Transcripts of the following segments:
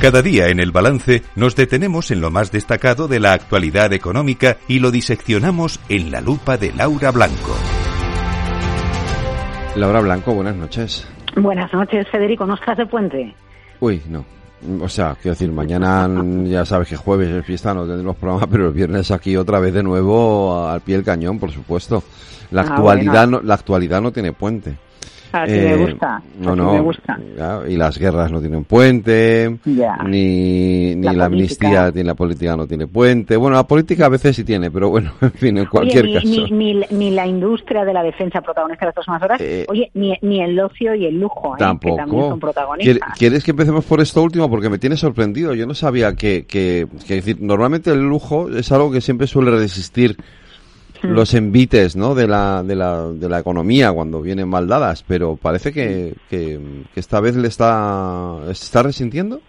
Cada día en el balance nos detenemos en lo más destacado de la actualidad económica y lo diseccionamos en la lupa de Laura Blanco. Laura Blanco, buenas noches. Buenas noches, Federico. ¿No estás de puente? Uy, no. O sea, quiero decir, mañana ya sabes que jueves es fiesta, no tendremos programa, pero el viernes aquí otra vez de nuevo al pie del cañón, por supuesto. La Ah, actualidad, bueno. no, la actualidad no tiene puente. Así Eh, me gusta. No, no. me gusta. y las guerras no tienen puente, ni, ni la, La amnistía, ni la política no tiene puente. Bueno, la política a veces sí tiene, pero bueno, en fin, en cualquier Oye, caso. ni, ni, ni- ni la industria de la defensa protagonista de las próximas horas. Eh, Oye, ni, ni el ocio y el lujo, ¿eh? que también Tampoco. son ¿Quiere- protagonistas. ¿Quieres que empecemos por esto último? Porque me tiene sorprendido. Yo no sabía que, que, que decir, normalmente el lujo es algo que siempre suele resistir. Los envites, ¿no? De la, de la, de la economía cuando vienen mal dadas, pero parece que, que, que esta vez le está, está resintiendo.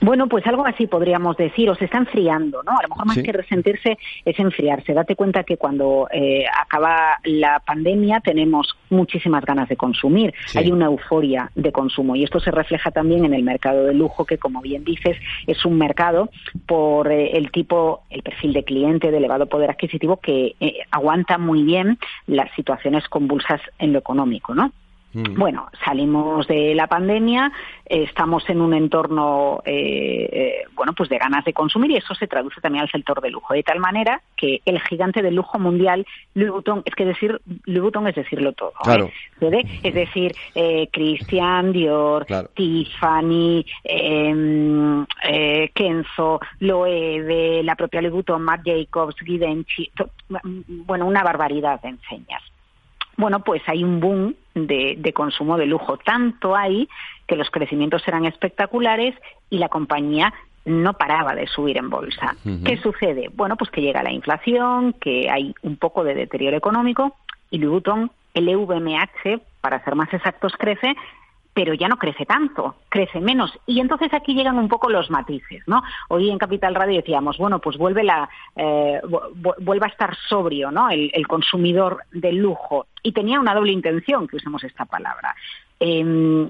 Bueno, pues algo así podríamos decir, o se está enfriando, ¿no? A lo mejor más Sí. que resentirse es enfriarse. Date cuenta que cuando eh, acaba la pandemia tenemos muchísimas ganas de consumir, Sí. hay una euforia de consumo y esto se refleja también en el mercado de lujo, que como bien dices es un mercado por eh, el tipo, el perfil de cliente de elevado poder adquisitivo que eh, aguanta muy bien las situaciones convulsas en lo económico, ¿no? Mm. Bueno, salimos de la pandemia, eh, estamos en un entorno, eh, eh, bueno, pues de ganas de consumir y eso se traduce también al sector de lujo, de tal manera que el gigante del lujo mundial, Louis Vuitton, es que decir Louis Vuitton es decirlo todo, ¿eh? Claro. Es decir, eh, Christian Dior, Claro. Tiffany, eh, eh, Kenzo, Loewe, la propia Louis Vuitton, Marc Jacobs, Givenchy, to- bueno, una barbaridad de enseñas. Bueno, pues hay un boom de, de consumo de lujo. Tanto hay que los crecimientos eran espectaculares y la compañía no paraba de subir en bolsa. ¿Qué sucede? Bueno, pues que llega la inflación, que hay un poco de deterioro económico y Louis Vuitton, el EVMH, para ser más exactos, crece, pero ya no crece tanto, crece menos. Y entonces aquí llegan un poco los matices, ¿no? Hoy en Capital Radio decíamos, bueno, pues vuelve la, eh, vu- vu- vuelve a estar sobrio, ¿no? El, el consumidor del lujo. Y tenía una doble intención que usemos esta palabra. Em,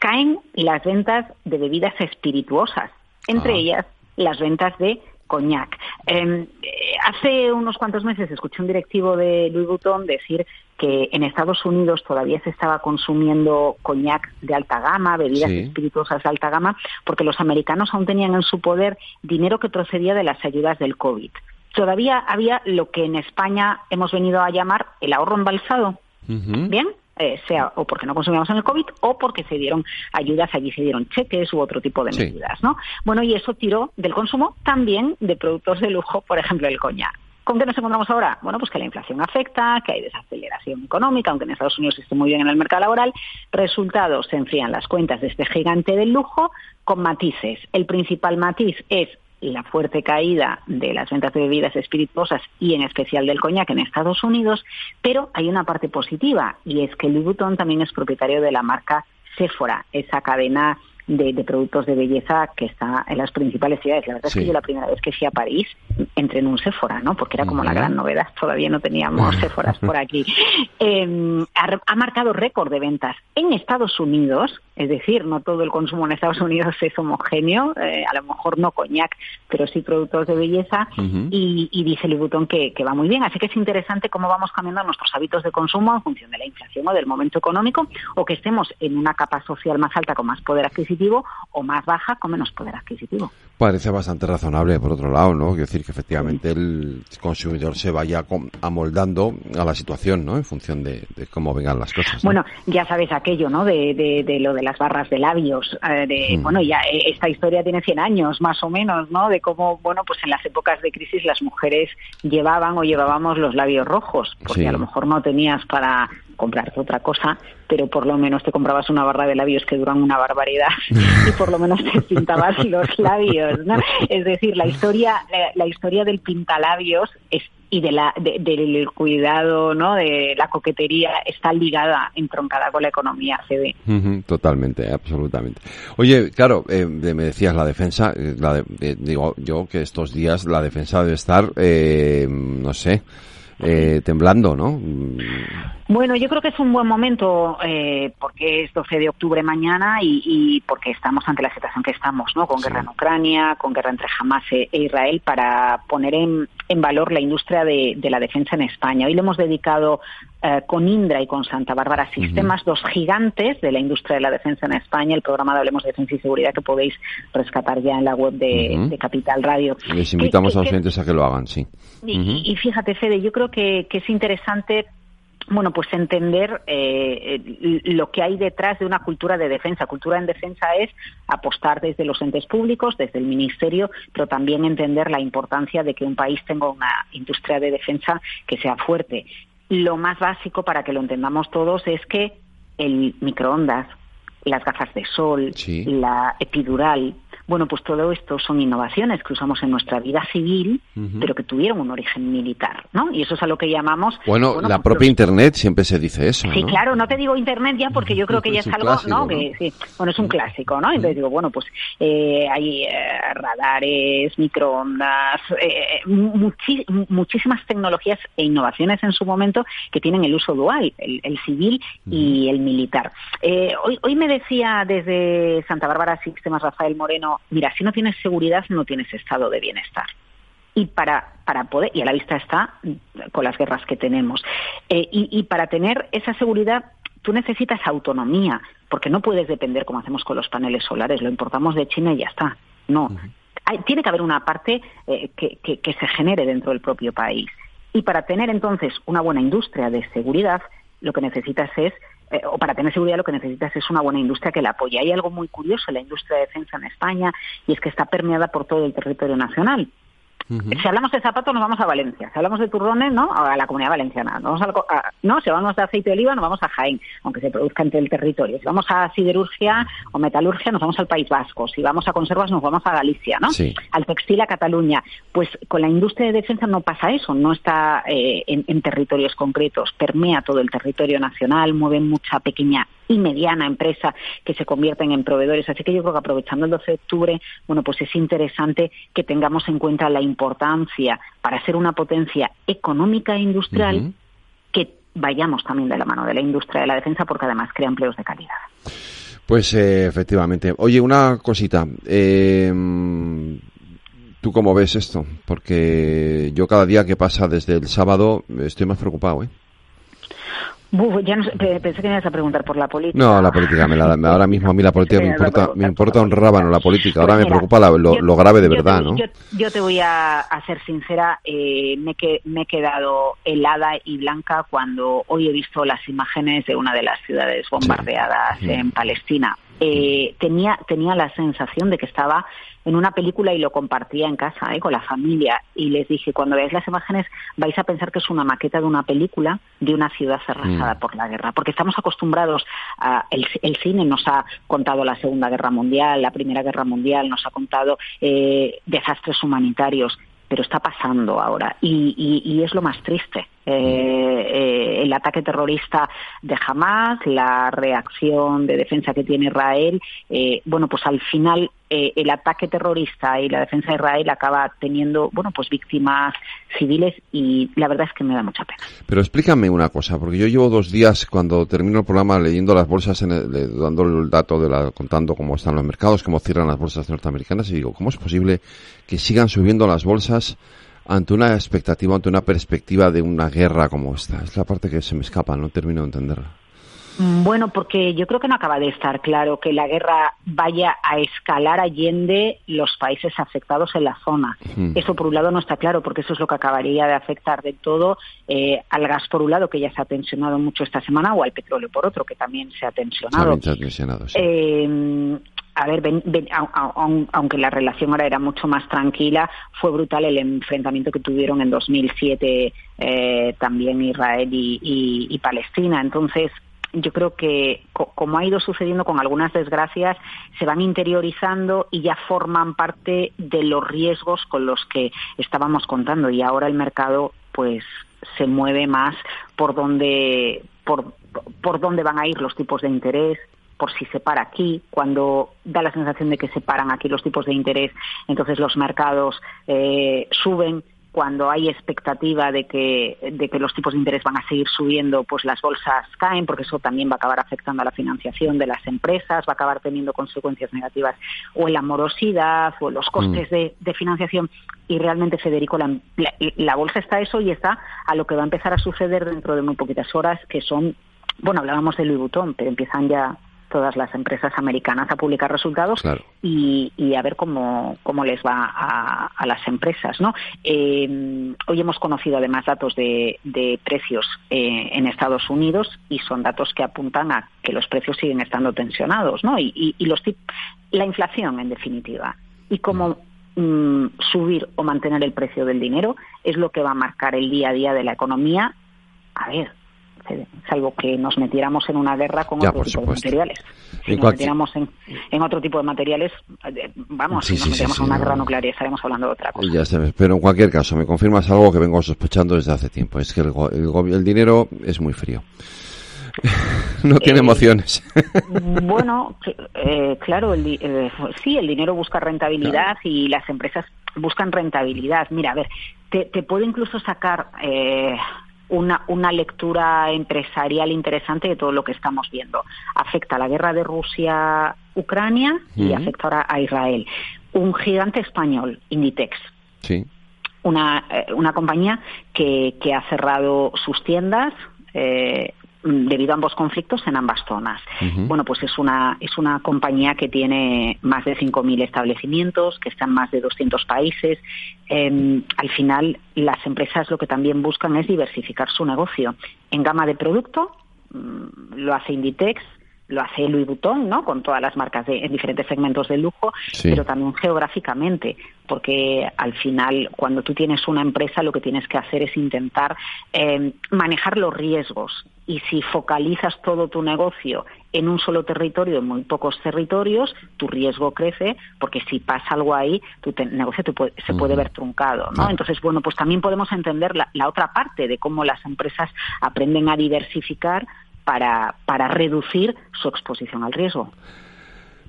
caen las ventas de bebidas espirituosas, entre Ah. ellas las ventas de coñac. Eh, eh, hace unos cuantos meses escuché un directivo de Louis Vuitton decir que en Estados Unidos todavía se estaba consumiendo coñac de alta gama, bebidas Sí. espirituosas de alta gama, porque los americanos aún tenían en su poder dinero que procedía de las ayudas del COVID. Todavía había lo que en España hemos venido a llamar el ahorro embalsado. Bien, eh, sea o porque no consumíamos en el COVID o porque se dieron ayudas, allí se dieron cheques u otro tipo de Sí. medidas, ¿no? Bueno, y eso tiró del consumo también de productos de lujo, por ejemplo, el coñac. ¿Con qué nos encontramos ahora? Bueno, pues que la inflación afecta, que hay desaceleración económica, aunque en Estados Unidos esté muy bien en el mercado laboral. Resultado, se enfrían las cuentas de este gigante del lujo con matices. El principal matiz es la fuerte caída de las ventas de bebidas espirituosas y en especial del coñac en Estados Unidos, pero hay una parte positiva y es que Louis también es propietario de la marca Sephora, esa cadena de, de productos de belleza que está en las principales ciudades. La verdad Sí. es que yo la primera vez que fui a París entré en un Sephora, ¿no? Porque era como la gran novedad, todavía no teníamos Sephoras por aquí. Eh, ha, ha marcado récord de ventas en Estados Unidos, es decir, no todo el consumo en Estados Unidos es homogéneo, eh, a lo mejor no coñac, pero sí productos de belleza, y, y dice Louis Vuitton que, que va muy bien. Así que es interesante cómo vamos cambiando nuestros hábitos de consumo en función de la inflación o del momento económico, o que estemos en una capa social más alta con más poder adquisitivo o más baja con menos poder adquisitivo. Parece bastante razonable, por otro lado, ¿no? Quiero decir que efectivamente el consumidor se vaya amoldando a la situación, ¿no? En función de, de cómo vengan las cosas. ¿no? Bueno, ya sabes aquello, ¿no? De, de, de lo de las barras de labios. eh, de, Mm. Bueno, ya eh, esta historia tiene 100 años, más o menos, ¿no? De cómo, bueno, pues en las épocas de crisis las mujeres llevaban o llevábamos los labios rojos, porque Sí. a lo mejor no tenías para comprarte otra cosa, pero por lo menos te comprabas una barra de labios que duran una barbaridad y por lo menos te pintabas los labios, ¿no? Es decir, la historia, la, la historia del pintalabios es y de la, de- del cuidado, ¿no? De la coquetería está ligada, entroncada con la economía CD. Totalmente, absolutamente. Oye, claro, eh, me decías la defensa, eh, la de- de- digo yo que estos días la defensa debe estar, eh, no sé, eh, temblando, ¿no? Bueno, yo creo que es un buen momento eh, porque es 12 de octubre mañana y, porque estamos ante la situación que estamos, ¿no? Con guerra en Ucrania, con guerra entre Hamas e, e Israel, para poner en, valor la industria de, la defensa en España. Hoy le hemos dedicado eh, con Indra y con Santa Bárbara Sistemas, dos gigantes de la industria de la defensa en España, el programa de Hablemos de Defensa y Seguridad que podéis rescatar ya en la web de, Capital Radio. Les invitamos a los clientes a que lo hagan, sí. Y, fíjate, Fede, yo creo que es interesante bueno, pues entender eh, lo que hay detrás de una cultura de defensa. Cultura en defensa es apostar desde los entes públicos, desde el Ministerio, pero también entender la importancia de que un país tenga una industria de defensa que sea fuerte. Lo más básico para que lo entendamos todos es que el microondas, las gafas de sol, la epidural, bueno, pues todo esto son innovaciones que usamos en nuestra vida civil, pero que tuvieron un origen militar, ¿no? Y eso es a lo que llamamos... Bueno, la pues propia Internet siempre se dice eso, Sí, claro, no te digo Internet ya porque yo creo que ya es, algo, ¿no? Que, sí, bueno, es un clásico, ¿no? Entonces digo, bueno, pues eh, hay eh, radares, microondas, eh, muchísimas tecnologías e innovaciones en su momento que tienen el uso dual, el, civil y el militar. hoy, hoy me decía desde Santa Bárbara Sistemas Rafael Moreno mira, si no tienes seguridad no tienes estado de bienestar. Y para, para poder, y a la vista está con las guerras que tenemos, eh, y, para tener esa seguridad tú necesitas autonomía, porque no puedes depender como hacemos con los paneles solares, lo importamos de China y ya está. No, tiene que haber una parte eh, que, que se genere dentro del propio país. Y para tener entonces una buena industria de seguridad, lo que necesitas es eh, o para tener seguridad lo que necesitas es una buena industria que la apoye. Hay algo muy curioso en la industria de defensa en España y es que está permeada por todo el territorio nacional. Si hablamos de zapatos, nos vamos a Valencia. Si hablamos de turrones, ¿no? A la comunidad valenciana. Vamos a, no, si vamos de aceite de oliva, nos vamos a Jaén, aunque se produzca entre el territorio. Si vamos a siderurgia o metalurgia, nos vamos al País Vasco. Si vamos a conservas, nos vamos a Galicia, ¿no? Al textil a Cataluña. Pues con la industria de defensa no pasa eso. No está eh, en territorios concretos. Permea todo el territorio nacional, mueve mucha pequeña y mediana empresa que se convierten en proveedores. Así que yo creo que aprovechando el 12 de octubre, bueno, pues es interesante que tengamos en cuenta la importancia para ser una potencia económica e industrial que vayamos también de la mano de la industria de la defensa porque además crea empleos de calidad. Pues eh, efectivamente. Oye, una cosita. Eh, ¿Tú cómo ves esto? Porque yo cada día que pasa desde el sábado estoy más preocupado, ¿eh? Ya no pensé que me ibas a preguntar por la política. No, la política, me ahora mismo a mí la política me importa, me importa un rábano la política. Ahora me preocupa lo, grave de verdad, ¿no? Yo, te voy a, ser sincera, eh, me, que, me he quedado helada y blanca cuando hoy he visto las imágenes de una de las ciudades bombardeadas en Palestina. Eh, tenía, tenía la sensación de que estaba en una película y lo compartía en casa ¿eh? con la familia y les dije, cuando veáis las imágenes vais a pensar que es una maqueta de una película de una ciudad arrasada mm. por la guerra, porque estamos acostumbrados a, el, cine nos ha contado la Segunda Guerra Mundial, la Primera Guerra Mundial, nos ha contado eh, desastres humanitarios, pero está pasando ahora y, y es lo más triste. Eh, eh, el ataque terrorista de Hamas, la reacción de defensa que tiene Israel, eh, bueno, pues al final el ataque terrorista y la defensa de Israel acaba teniendo, bueno, pues víctimas civiles y la verdad es que me da mucha pena. Pero explícame una cosa, porque yo llevo dos días cuando termino el programa leyendo las bolsas, dando el dato de la, contando cómo están los mercados, cómo cierran las bolsas norteamericanas y digo, ¿cómo es posible que sigan subiendo las bolsas? Ante una expectativa, ante una perspectiva de una guerra como esta? Es la parte que se me escapa, no termino de entenderla. Bueno, porque yo creo que no acaba de estar claro que la guerra vaya a escalar allende los países afectados en la zona. Eso por un lado no está claro, porque eso es lo que acabaría de afectar de todo eh, al gas por un lado, que ya se ha tensionado mucho esta semana, o al petróleo por otro, que también se ha tensionado. También se ha tensionado sí. eh, a ver, aunque la relación ahora era mucho más tranquila, fue brutal el enfrentamiento que tuvieron en 2007 eh, también Israel y, Palestina. Entonces, yo creo que como ha ido sucediendo con algunas desgracias, se van interiorizando y ya forman parte de los riesgos con los que estábamos contando. Y ahora el mercado, pues, se mueve más por donde por, por dónde van a ir los tipos de interés, por si se para aquí, cuando da la sensación de que se paran aquí los tipos de interés, entonces los mercados eh, suben cuando hay expectativa de que, de que los tipos de interés van a seguir subiendo, pues las bolsas caen, porque eso también va a acabar afectando a la financiación de las empresas, va a acabar teniendo consecuencias negativas o en la morosidad o en los costes mm. de, financiación. Y realmente, Federico, la, la bolsa está a eso y está a lo que va a empezar a suceder dentro de muy poquitas horas, que son bueno, hablábamos de Louis Vuitton, pero empiezan ya todas las empresas americanas a publicar resultados y, a ver cómo, cómo les va a, las empresas. ¿no? Eh, hoy hemos conocido además datos de, precios eh, en Estados Unidos y son datos que apuntan a que los precios siguen estando tensionados ¿no? y, los la inflación, en definitiva. Y cómo mm, subir o mantener el precio del dinero es lo que va a marcar el día a día de la economía. A ver, salvo que nos metiéramos en una guerra con otro tipo de materiales. Si nos metiéramos en, otro tipo de materiales, eh, vamos, si nos metiéramos en una guerra nuclear y estaremos hablando de otra cosa. Ya pero en cualquier caso, me confirmas algo que vengo sospechando desde hace tiempo, es que el, el, dinero es muy frío. no tiene eh, emociones. bueno, eh, claro, el, sí, el dinero busca rentabilidad y las empresas buscan rentabilidad. Mira, a ver, te, te puede incluso sacar eh, una, una lectura empresarial interesante de todo lo que estamos viendo. Afecta a la guerra de Rusia-Ucrania y afecta ahora a Israel. Un gigante español, Inditex. Sí. Una, eh, una compañía que, que ha cerrado sus tiendas, eh, debido a ambos conflictos en ambas zonas. Bueno, pues es una, es una compañía que tiene más de 5.000 establecimientos, que está en más de 200 países. Em, al final, las empresas lo que también buscan es diversificar su negocio. En gama de producto, mm, lo hace Inditex, lo hace Louis Vuitton, ¿no? Con todas las marcas de, en diferentes segmentos del lujo, pero también geográficamente, porque al final, cuando tú tienes una empresa, lo que tienes que hacer es intentar eh, manejar los riesgos. Y si focalizas todo tu negocio en un solo territorio, en muy pocos territorios, tu riesgo crece, porque si pasa algo ahí, tu negocio se puede ver truncado, ¿no? Entonces, bueno, pues también podemos entender la otra parte de cómo las empresas aprenden a diversificar para, para reducir su exposición al riesgo.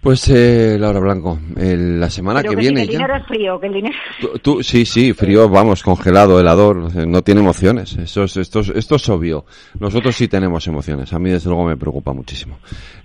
Pues eh, Laura Blanco, la semana que, viene. El dinero es frío, que el dinero. Tú, sí, sí, frío, vamos, congelado, helador, no tiene emociones. Eso es, esto, es, esto es obvio. Nosotros sí tenemos emociones. A mí desde luego me preocupa muchísimo.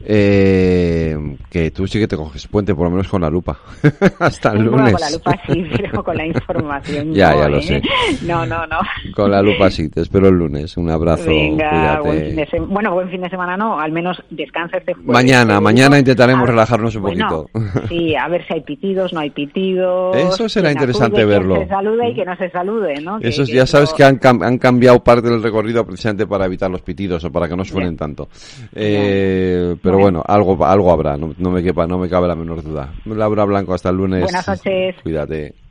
Eh, que tú sí que te coges puente, por lo menos con la lupa, hasta el lunes. con la lupa sí, pero con la información. ya, ya lo ¿eh? sé. No, no, no. Con la lupa sí. Te espero el lunes. Un abrazo. Venga, buen fin de bueno, buen fin de semana no. Al menos descansa este jueves. Mañana, mañana intentaremos relajarnos un poquito. Sí, a ver si hay pitidos, no hay pitidos. Eso será interesante verlo. Que se salude y que no se salude, ¿no? Eso ya sabes que han, han, cambiado parte del recorrido precisamente para evitar los pitidos o para que no suenen tanto. Eh, pero bueno, algo algo habrá, no, me quepa, no me cabe la menor duda. Laura Blanco, hasta el lunes. Buenas noches. Cuídate.